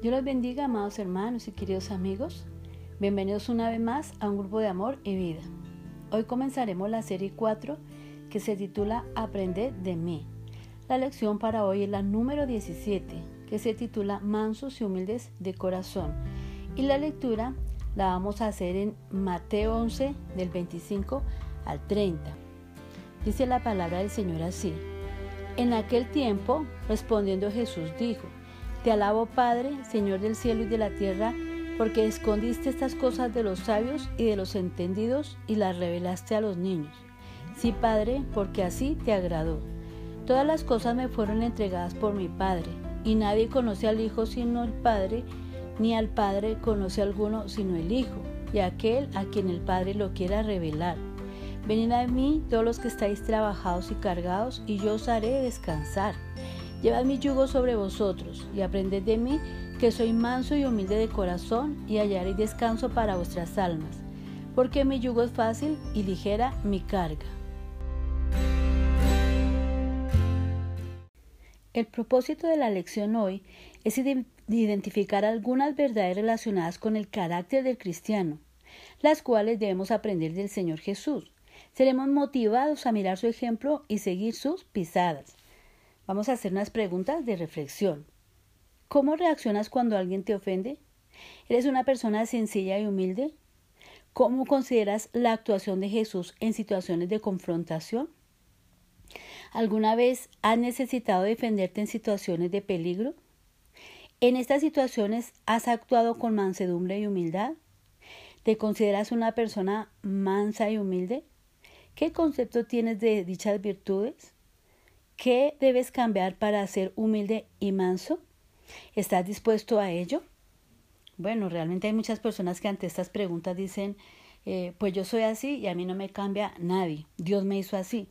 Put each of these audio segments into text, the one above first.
Dios los bendiga, amados hermanos y queridos amigos. Bienvenidos una vez más a un grupo de amor y vida. Hoy comenzaremos la serie 4 que se titula Aprender de mí. La lección para hoy es la número 17 que se titula Mansos y humildes de corazón. Y la lectura la vamos a hacer en Mateo 11 del 25 al 30. Dice la palabra del Señor así. En aquel tiempo, respondiendo Jesús, dijo, te alabo Padre, Señor del cielo y de la tierra, porque escondiste estas cosas de los sabios y de los entendidos y las revelaste a los niños. Sí, Padre, porque así te agradó. Todas las cosas me fueron entregadas por mi Padre, y nadie conoce al Hijo sino el Padre, ni al Padre conoce a alguno sino el Hijo, y aquel a quien el Padre lo quiera revelar. Venid a mí todos los que estáis trabajados y cargados, y yo os haré descansar. Llevad mi yugo sobre vosotros y aprended de mí, que soy manso y humilde de corazón, y hallaréis descanso para vuestras almas, porque mi yugo es fácil y ligera mi carga. El propósito de la lección hoy es identificar algunas verdades relacionadas con el carácter del cristiano, las cuales debemos aprender del Señor Jesús. Seremos motivados a mirar su ejemplo y seguir sus pisadas. Vamos a hacer unas preguntas de reflexión. ¿Cómo reaccionas cuando alguien te ofende? ¿Eres una persona sencilla y humilde? ¿Cómo consideras la actuación de Jesús en situaciones de confrontación? ¿Alguna vez has necesitado defenderte en situaciones de peligro? ¿En estas situaciones has actuado con mansedumbre y humildad? ¿Te consideras una persona mansa y humilde? ¿Qué concepto tienes de dichas virtudes? ¿Qué debes cambiar para ser humilde y manso? ¿Estás dispuesto a ello? Bueno, realmente hay muchas personas que ante estas preguntas dicen, eh, pues yo soy así y a mí no me cambia nadie, Dios me hizo así.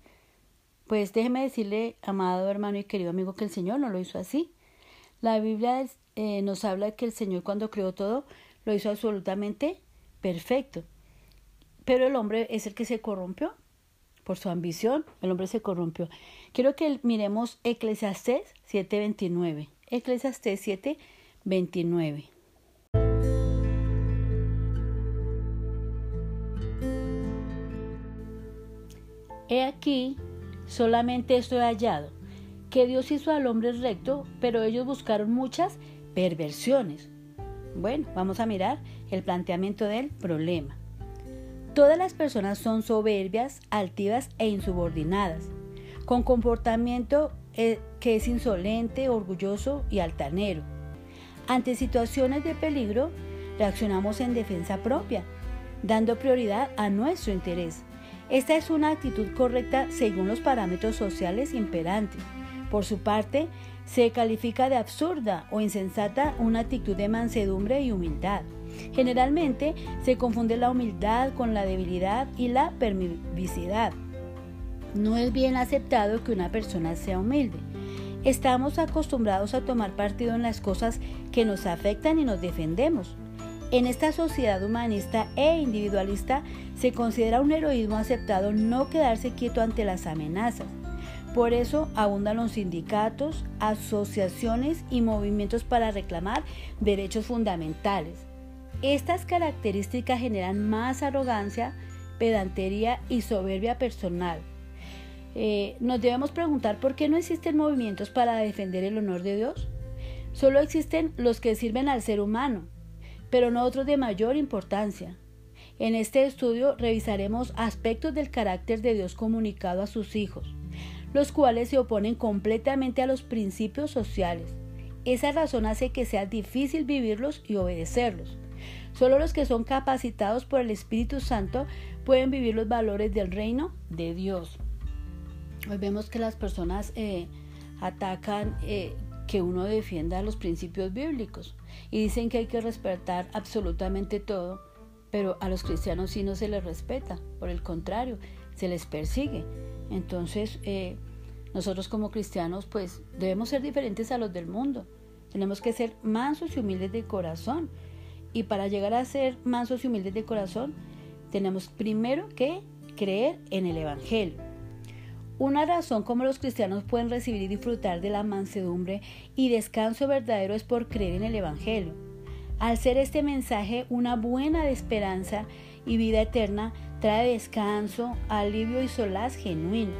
Pues déjeme decirle, amado hermano y querido amigo, que el Señor no lo hizo así. La Biblia eh, nos habla que el Señor cuando creó todo lo hizo absolutamente perfecto. Pero el hombre es el que se corrompió por su ambición, el hombre se corrompió. Quiero que miremos Eclesiastés 7:29. Eclesiastés 7:29. He aquí, solamente esto hallado, que Dios hizo al hombre recto, pero ellos buscaron muchas perversiones. Bueno, vamos a mirar el planteamiento del problema. Todas las personas son soberbias, altivas e insubordinadas, con comportamiento eh, que es insolente, orgulloso y altanero. Ante situaciones de peligro, reaccionamos en defensa propia, dando prioridad a nuestro interés. Esta es una actitud correcta según los parámetros sociales imperantes. Por su parte, se califica de absurda o insensata una actitud de mansedumbre y humildad. Generalmente se confunde la humildad con la debilidad y la permisividad. No es bien aceptado que una persona sea humilde. Estamos acostumbrados a tomar partido en las cosas que nos afectan y nos defendemos. En esta sociedad humanista e individualista se considera un heroísmo aceptado no quedarse quieto ante las amenazas. Por eso abundan los sindicatos, asociaciones y movimientos para reclamar derechos fundamentales. Estas características generan más arrogancia, pedantería y soberbia personal. Eh, nos debemos preguntar por qué no existen movimientos para defender el honor de Dios. Solo existen los que sirven al ser humano, pero no otros de mayor importancia. En este estudio revisaremos aspectos del carácter de Dios comunicado a sus hijos, los cuales se oponen completamente a los principios sociales. Esa razón hace que sea difícil vivirlos y obedecerlos. Solo los que son capacitados por el Espíritu Santo pueden vivir los valores del reino de Dios. Hoy vemos que las personas eh, atacan eh, que uno defienda los principios bíblicos y dicen que hay que respetar absolutamente todo, pero a los cristianos sí no se les respeta, por el contrario, se les persigue. Entonces, eh, nosotros como cristianos pues debemos ser diferentes a los del mundo. Tenemos que ser mansos y humildes de corazón y para llegar a ser mansos y humildes de corazón, tenemos primero que creer en el Evangelio. Una razón como los cristianos pueden recibir y disfrutar de la mansedumbre y descanso verdadero es por creer en el Evangelio. Al ser este mensaje una buena de esperanza y vida eterna, trae descanso, alivio y solaz genuino.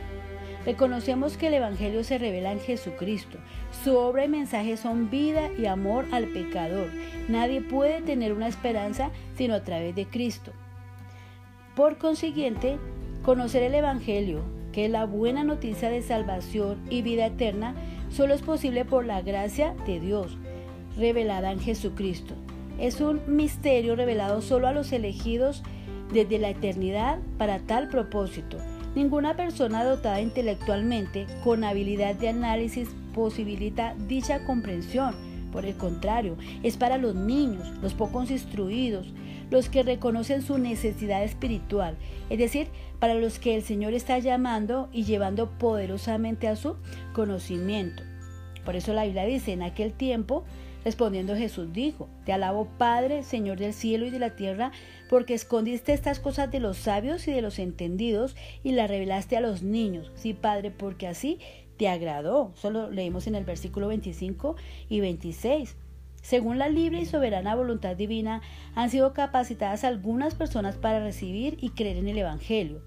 Reconocemos que el Evangelio se revela en Jesucristo. Su obra y mensaje son vida y amor al pecador. Nadie puede tener una esperanza sino a través de Cristo. Por consiguiente, conocer el Evangelio, que la buena noticia de salvación y vida eterna, solo es posible por la gracia de Dios, revelada en Jesucristo. Es un misterio revelado solo a los elegidos desde la eternidad para tal propósito. Ninguna persona dotada intelectualmente con habilidad de análisis posibilita dicha comprensión. Por el contrario, es para los niños, los pocos instruidos, los que reconocen su necesidad espiritual, es decir, para los que el Señor está llamando y llevando poderosamente a su conocimiento. Por eso la Biblia dice, en aquel tiempo, respondiendo Jesús dijo, Te alabo Padre, Señor del cielo y de la tierra, porque escondiste estas cosas de los sabios y de los entendidos y las revelaste a los niños. Sí, Padre, porque así te agradó. Solo leímos en el versículo 25 y 26. Según la libre y soberana voluntad divina, han sido capacitadas algunas personas para recibir y creer en el Evangelio.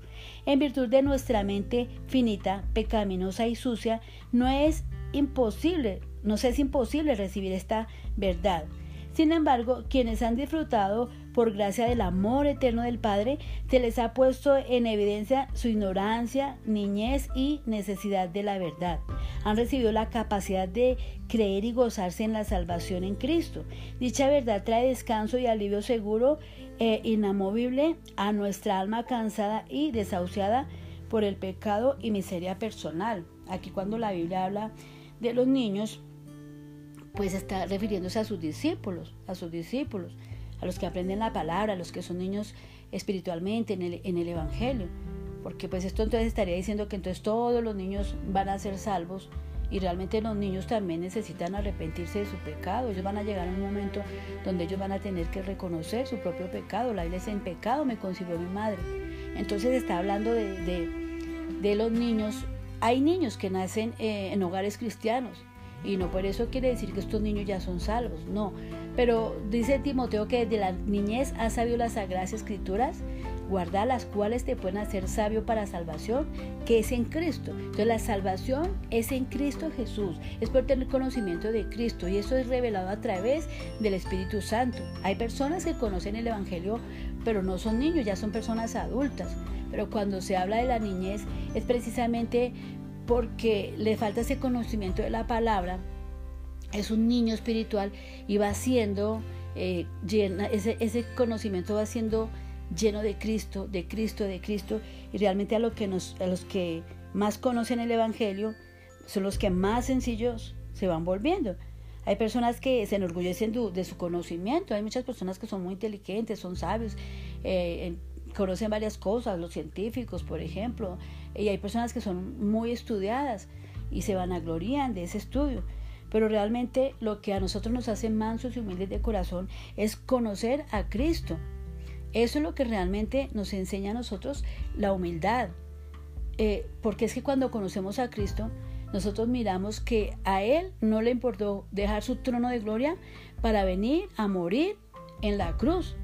En virtud de nuestra mente finita, pecaminosa y sucia, no es imposible, nos es imposible recibir esta verdad. Sin embargo, quienes han disfrutado por gracia del amor eterno del Padre, se les ha puesto en evidencia su ignorancia, niñez y necesidad de la verdad. Han recibido la capacidad de creer y gozarse en la salvación en Cristo. Dicha verdad trae descanso y alivio seguro e inamovible a nuestra alma cansada y desahuciada por el pecado y miseria personal. Aquí cuando la Biblia habla de los niños, pues está refiriéndose a sus discípulos, a sus discípulos, a los que aprenden la palabra, a los que son niños espiritualmente en el, en el Evangelio. Porque pues esto entonces estaría diciendo que entonces todos los niños van a ser salvos y realmente los niños también necesitan arrepentirse de su pecado. Ellos van a llegar a un momento donde ellos van a tener que reconocer su propio pecado. La iglesia en pecado me concibió mi madre. Entonces está hablando de, de, los niños. Hay niños que nacen eh, en hogares cristianos y no por eso quiere decir que estos niños ya son salvos, no. Pero dice Timoteo que desde la niñez has sabido las sagradas escrituras, guarda las cuales te pueden hacer sabio para salvación, que es en Cristo. Entonces la salvación es en Cristo Jesús, es por tener conocimiento de Cristo y eso es revelado a través del Espíritu Santo. Hay personas que conocen el Evangelio, pero no son niños, ya son personas adultas. Pero cuando se habla de la niñez es precisamente porque le falta ese conocimiento de la palabra, es un niño espiritual y va siendo eh, ese, ese, conocimiento va siendo lleno de Cristo, de Cristo, de Cristo, y realmente a, lo que nos, a los que más conocen el Evangelio son los que más sencillos se van volviendo. Hay personas que se enorgullecen de, su conocimiento, hay muchas personas que son muy inteligentes, son sabios, eh, conocen varias cosas, los científicos, por ejemplo, y hay personas que son muy estudiadas y se vanaglorían de ese estudio. Pero realmente lo que a nosotros nos hace mansos y humildes de corazón es conocer a Cristo. Eso es lo que realmente nos enseña a nosotros la humildad. Eh, porque es que cuando conocemos a Cristo, nosotros miramos que a Él no le importó dejar su trono de gloria para venir a morir en la cruz,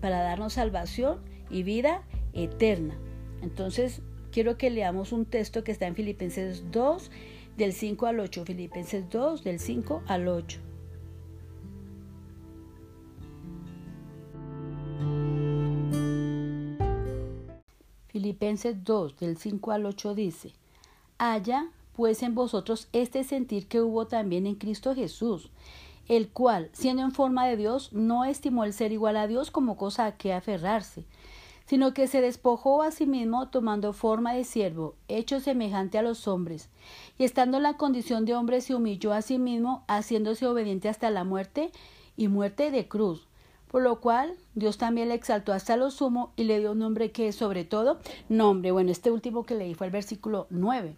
para darnos salvación y vida eterna. Entonces, quiero que leamos un texto que está en Filipenses 2, del 5 al 8. Filipenses 2, del 5 al 8. Filipenses 2, del 5 al 8 dice, Haya pues en vosotros este sentir que hubo también en Cristo Jesús, el cual, siendo en forma de Dios, no estimó el ser igual a Dios como cosa a que aferrarse, sino que se despojó a sí mismo tomando forma de siervo, hecho semejante a los hombres, y estando en la condición de hombre se humilló a sí mismo, haciéndose obediente hasta la muerte y muerte de cruz. Por lo cual Dios también le exaltó hasta lo sumo y le dio un nombre que es sobre todo nombre. Bueno, este último que leí fue el versículo 9.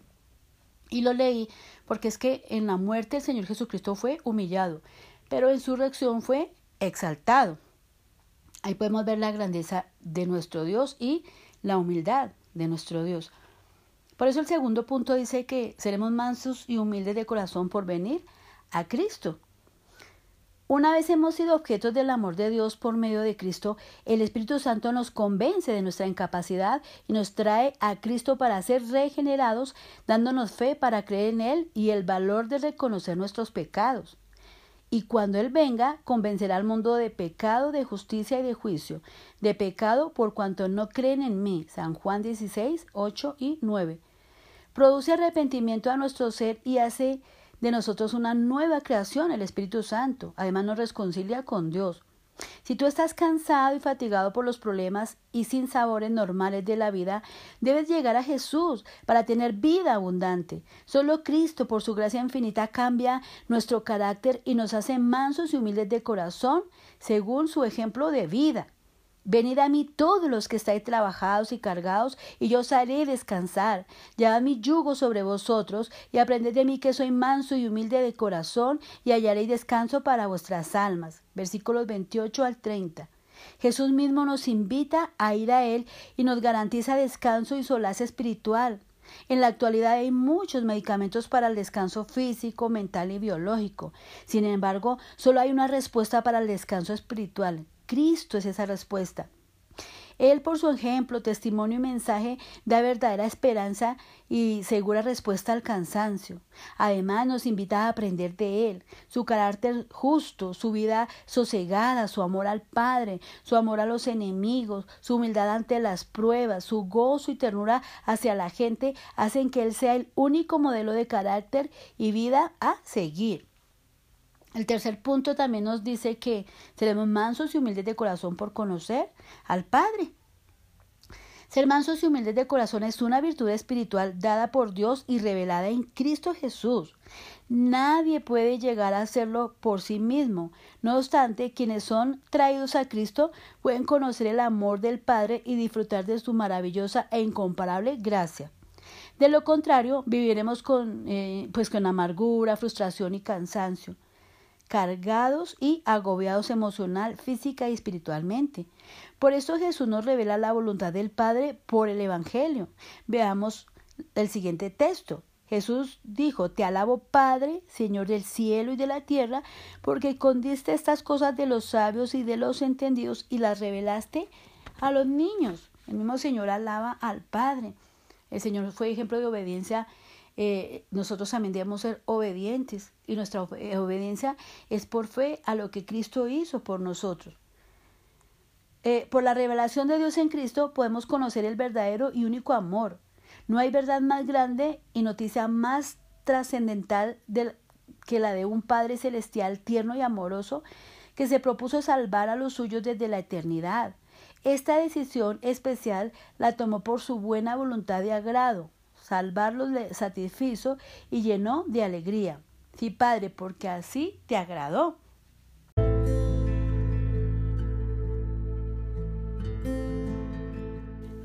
Y lo leí porque es que en la muerte el Señor Jesucristo fue humillado, pero en su reacción fue exaltado. Ahí podemos ver la grandeza de nuestro Dios y la humildad de nuestro Dios. Por eso el segundo punto dice que seremos mansos y humildes de corazón por venir a Cristo. Una vez hemos sido objetos del amor de Dios por medio de Cristo, el Espíritu Santo nos convence de nuestra incapacidad y nos trae a Cristo para ser regenerados, dándonos fe para creer en Él y el valor de reconocer nuestros pecados. Y cuando Él venga, convencerá al mundo de pecado, de justicia y de juicio. De pecado por cuanto no creen en mí. San Juan 16, 8 y 9. Produce arrepentimiento a nuestro ser y hace de nosotros una nueva creación, el Espíritu Santo. Además nos reconcilia con Dios. Si tú estás cansado y fatigado por los problemas y sin sabores normales de la vida, debes llegar a Jesús para tener vida abundante. Solo Cristo, por su gracia infinita, cambia nuestro carácter y nos hace mansos y humildes de corazón, según su ejemplo de vida. Venid a mí todos los que estáis trabajados y cargados, y yo os haré descansar. Llevad mi yugo sobre vosotros, y aprended de mí que soy manso y humilde de corazón, y hallaréis descanso para vuestras almas. Versículos 28 al 30. Jesús mismo nos invita a ir a Él y nos garantiza descanso y solace espiritual. En la actualidad hay muchos medicamentos para el descanso físico, mental y biológico. Sin embargo, solo hay una respuesta para el descanso espiritual. Cristo es esa respuesta. Él, por su ejemplo, testimonio y mensaje, da verdadera esperanza y segura respuesta al cansancio. Además, nos invita a aprender de Él, su carácter justo, su vida sosegada, su amor al Padre, su amor a los enemigos, su humildad ante las pruebas, su gozo y ternura hacia la gente, hacen que Él sea el único modelo de carácter y vida a seguir. El tercer punto también nos dice que seremos mansos y humildes de corazón por conocer al Padre. Ser mansos y humildes de corazón es una virtud espiritual dada por Dios y revelada en Cristo Jesús. Nadie puede llegar a hacerlo por sí mismo. No obstante, quienes son traídos a Cristo pueden conocer el amor del Padre y disfrutar de su maravillosa e incomparable gracia. De lo contrario, viviremos con, eh, pues con amargura, frustración y cansancio cargados y agobiados emocional, física y espiritualmente. Por eso Jesús nos revela la voluntad del Padre por el Evangelio. Veamos el siguiente texto. Jesús dijo, Te alabo Padre, Señor del cielo y de la tierra, porque escondiste estas cosas de los sabios y de los entendidos y las revelaste a los niños. El mismo Señor alaba al Padre. El Señor fue ejemplo de obediencia eh, nosotros también debemos ser obedientes y nuestra eh, obediencia es por fe a lo que Cristo hizo por nosotros. Eh, por la revelación de Dios en Cristo podemos conocer el verdadero y único amor. No hay verdad más grande y noticia más trascendental que la de un Padre celestial tierno y amoroso que se propuso salvar a los suyos desde la eternidad. Esta decisión especial la tomó por su buena voluntad y agrado salvarlos le satisfizo y llenó de alegría. Sí, Padre, porque así te agradó.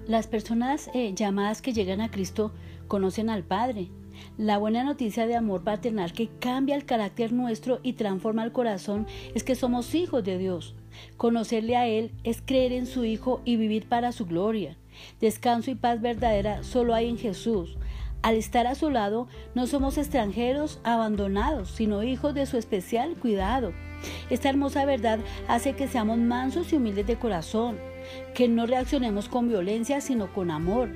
Las personas eh, llamadas que llegan a Cristo conocen al Padre. La buena noticia de amor paternal que cambia el carácter nuestro y transforma el corazón es que somos hijos de Dios. Conocerle a Él es creer en su Hijo y vivir para su gloria. Descanso y paz verdadera solo hay en Jesús. Al estar a su lado, no somos extranjeros abandonados, sino hijos de su especial cuidado. Esta hermosa verdad hace que seamos mansos y humildes de corazón, que no reaccionemos con violencia, sino con amor.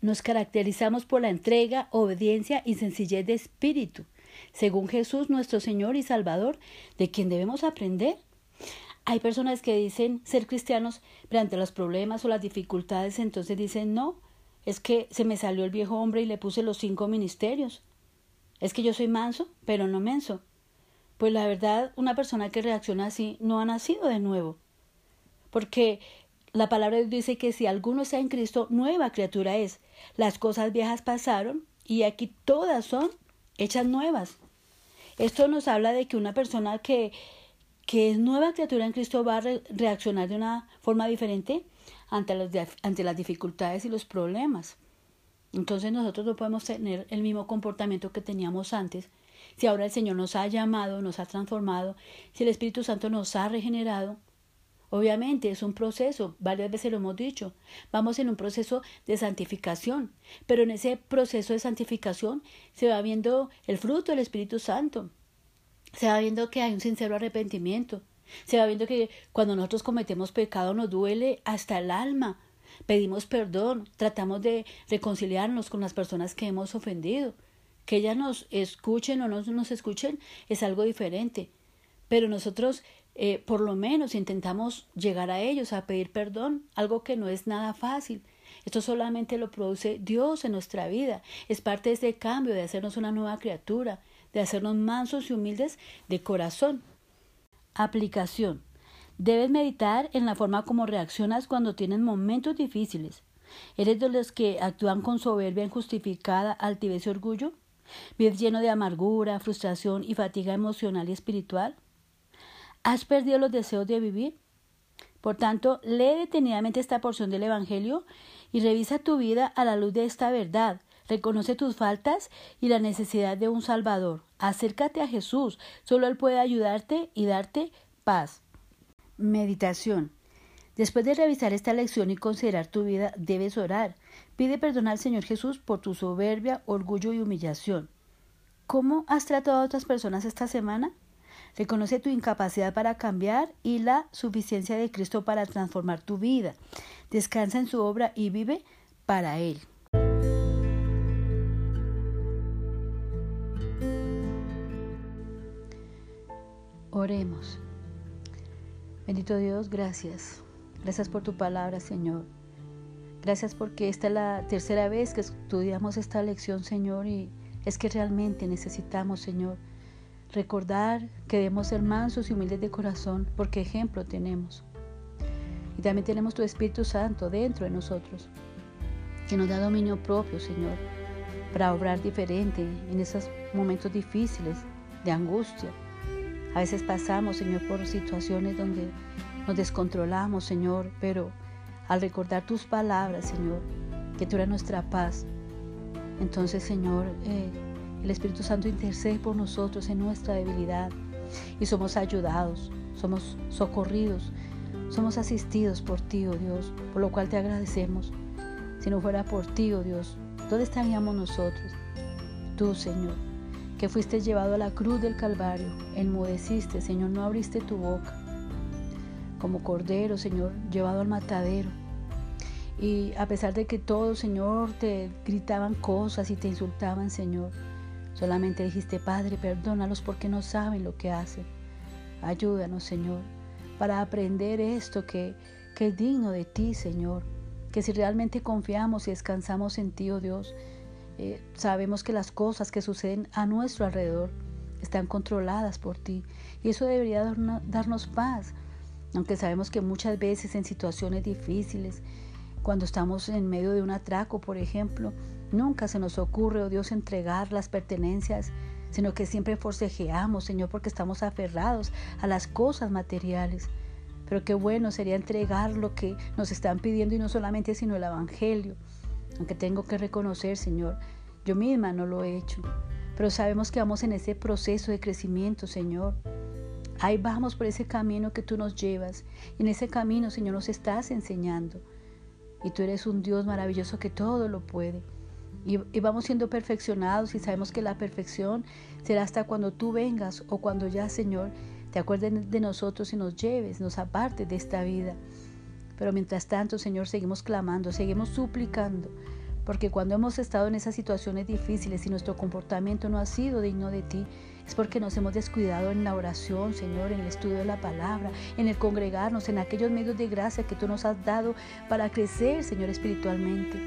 Nos caracterizamos por la entrega, obediencia y sencillez de espíritu, según Jesús nuestro Señor y Salvador, de quien debemos aprender. Hay personas que dicen ser cristianos, pero ante los problemas o las dificultades, entonces dicen, no, es que se me salió el viejo hombre y le puse los cinco ministerios. Es que yo soy manso, pero no menso. Pues la verdad, una persona que reacciona así no ha nacido de nuevo. Porque la palabra dice que si alguno está en Cristo, nueva criatura es. Las cosas viejas pasaron y aquí todas son hechas nuevas. Esto nos habla de que una persona que que es nueva criatura en Cristo va a reaccionar de una forma diferente ante las, ante las dificultades y los problemas. Entonces nosotros no podemos tener el mismo comportamiento que teníamos antes. Si ahora el Señor nos ha llamado, nos ha transformado, si el Espíritu Santo nos ha regenerado, Obviamente es un proceso, varias veces lo hemos dicho, vamos en un proceso de santificación, pero en ese proceso de santificación se va viendo el fruto del Espíritu Santo, se va viendo que hay un sincero arrepentimiento, se va viendo que cuando nosotros cometemos pecado nos duele hasta el alma, pedimos perdón, tratamos de reconciliarnos con las personas que hemos ofendido, que ellas nos escuchen o no nos escuchen es algo diferente, pero nosotros eh, por lo menos intentamos llegar a ellos, a pedir perdón, algo que no es nada fácil. Esto solamente lo produce Dios en nuestra vida. Es parte de ese cambio de hacernos una nueva criatura, de hacernos mansos y humildes de corazón. Aplicación. Debes meditar en la forma como reaccionas cuando tienes momentos difíciles. ¿Eres de los que actúan con soberbia injustificada, altivez y orgullo? ¿Vives lleno de amargura, frustración y fatiga emocional y espiritual? ¿Has perdido los deseos de vivir? Por tanto, lee detenidamente esta porción del Evangelio y revisa tu vida a la luz de esta verdad. Reconoce tus faltas y la necesidad de un Salvador. Acércate a Jesús. Solo Él puede ayudarte y darte paz. Meditación. Después de revisar esta lección y considerar tu vida, debes orar. Pide perdón al Señor Jesús por tu soberbia, orgullo y humillación. ¿Cómo has tratado a otras personas esta semana? Reconoce tu incapacidad para cambiar y la suficiencia de Cristo para transformar tu vida. Descansa en su obra y vive para Él. Oremos. Bendito Dios, gracias. Gracias por tu palabra, Señor. Gracias porque esta es la tercera vez que estudiamos esta lección, Señor, y es que realmente necesitamos, Señor, Recordar que debemos ser mansos y humildes de corazón porque ejemplo tenemos. Y también tenemos tu Espíritu Santo dentro de nosotros, que nos da dominio propio, Señor, para obrar diferente en esos momentos difíciles de angustia. A veces pasamos, Señor, por situaciones donde nos descontrolamos, Señor, pero al recordar tus palabras, Señor, que tú eres nuestra paz, entonces, Señor, eh, el Espíritu Santo intercede por nosotros en nuestra debilidad y somos ayudados, somos socorridos, somos asistidos por ti, oh Dios, por lo cual te agradecemos. Si no fuera por ti, oh Dios, ¿dónde estaríamos nosotros? Tú, Señor, que fuiste llevado a la cruz del Calvario, enmudeciste, Señor, no abriste tu boca. Como cordero, Señor, llevado al matadero. Y a pesar de que todos, Señor, te gritaban cosas y te insultaban, Señor, Solamente dijiste, Padre, perdónalos porque no saben lo que hacen. Ayúdanos, Señor, para aprender esto que, que es digno de ti, Señor. Que si realmente confiamos y descansamos en ti, oh Dios, eh, sabemos que las cosas que suceden a nuestro alrededor están controladas por ti. Y eso debería darnos paz, aunque sabemos que muchas veces en situaciones difíciles, cuando estamos en medio de un atraco, por ejemplo, Nunca se nos ocurre, oh Dios, entregar las pertenencias, sino que siempre forcejeamos, Señor, porque estamos aferrados a las cosas materiales. Pero qué bueno sería entregar lo que nos están pidiendo y no solamente, sino el Evangelio. Aunque tengo que reconocer, Señor, yo misma no lo he hecho. Pero sabemos que vamos en ese proceso de crecimiento, Señor. Ahí vamos por ese camino que tú nos llevas. Y en ese camino, Señor, nos estás enseñando. Y tú eres un Dios maravilloso que todo lo puede. Y, vamos siendo perfeccionados y sabemos que la perfección será hasta cuando tú vengas o cuando ya, Señor, te acuerdes de nosotros y nos lleves, nos apartes de esta vida. Pero mientras tanto, Señor, seguimos clamando, seguimos suplicando, porque cuando hemos estado en esas situaciones difíciles y nuestro comportamiento no ha sido digno de ti, es porque nos hemos descuidado en la oración, Señor, en el estudio de la palabra, en el congregarnos, en aquellos medios de gracia que tú nos has dado para crecer, Señor, espiritualmente.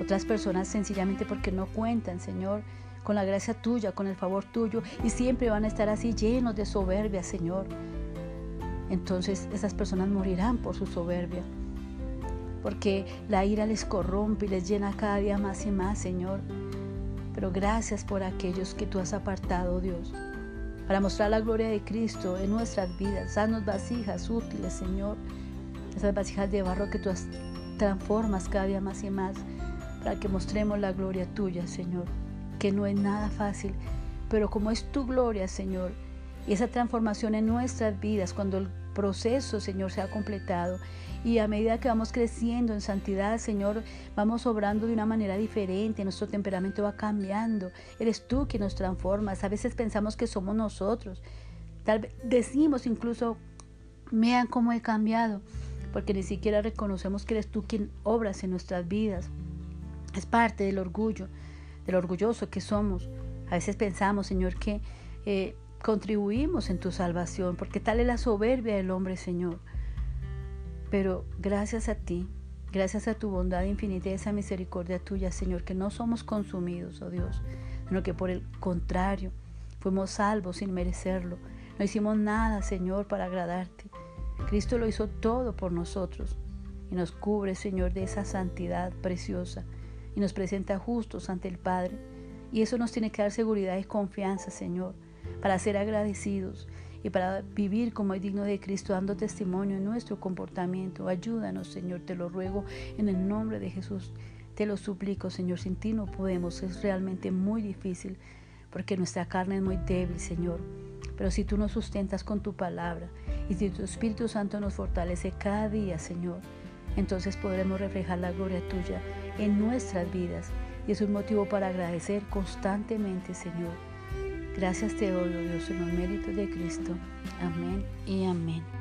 Otras personas sencillamente porque no cuentan, Señor, con la gracia tuya, con el favor tuyo, y siempre van a estar así llenos de soberbia, Señor. Entonces esas personas morirán por su soberbia, porque la ira les corrompe y les llena cada día más y más, Señor. Pero gracias por aquellos que tú has apartado, Dios, para mostrar la gloria de Cristo en nuestras vidas. Danos vasijas útiles, Señor, esas vasijas de barro que tú transformas cada día más y más para que mostremos la gloria tuya, Señor, que no es nada fácil, pero como es tu gloria, Señor, y esa transformación en nuestras vidas, cuando el proceso, Señor, sea completado. Y a medida que vamos creciendo en santidad, Señor, vamos obrando de una manera diferente, nuestro temperamento va cambiando. Eres tú quien nos transformas. A veces pensamos que somos nosotros. Tal vez decimos incluso, vean cómo he cambiado, porque ni siquiera reconocemos que eres tú quien obras en nuestras vidas. Es parte del orgullo, del orgulloso que somos. A veces pensamos, Señor, que eh, contribuimos en tu salvación, porque tal es la soberbia del hombre, Señor. Pero gracias a ti, gracias a tu bondad infinita y esa misericordia tuya, Señor, que no somos consumidos, oh Dios, sino que por el contrario, fuimos salvos sin merecerlo. No hicimos nada, Señor, para agradarte. Cristo lo hizo todo por nosotros y nos cubre, Señor, de esa santidad preciosa y nos presenta justos ante el Padre. Y eso nos tiene que dar seguridad y confianza, Señor, para ser agradecidos y para vivir como es digno de Cristo, dando testimonio en nuestro comportamiento. Ayúdanos, Señor, te lo ruego en el nombre de Jesús. Te lo suplico, Señor, sin ti no podemos, es realmente muy difícil, porque nuestra carne es muy débil, Señor. Pero si tú nos sustentas con tu palabra y si tu Espíritu Santo nos fortalece cada día, Señor, entonces podremos reflejar la gloria tuya en nuestras vidas. Y es un motivo para agradecer constantemente, Señor. Gracias te doy, oh Dios, en los méritos de Cristo. Amén y amén.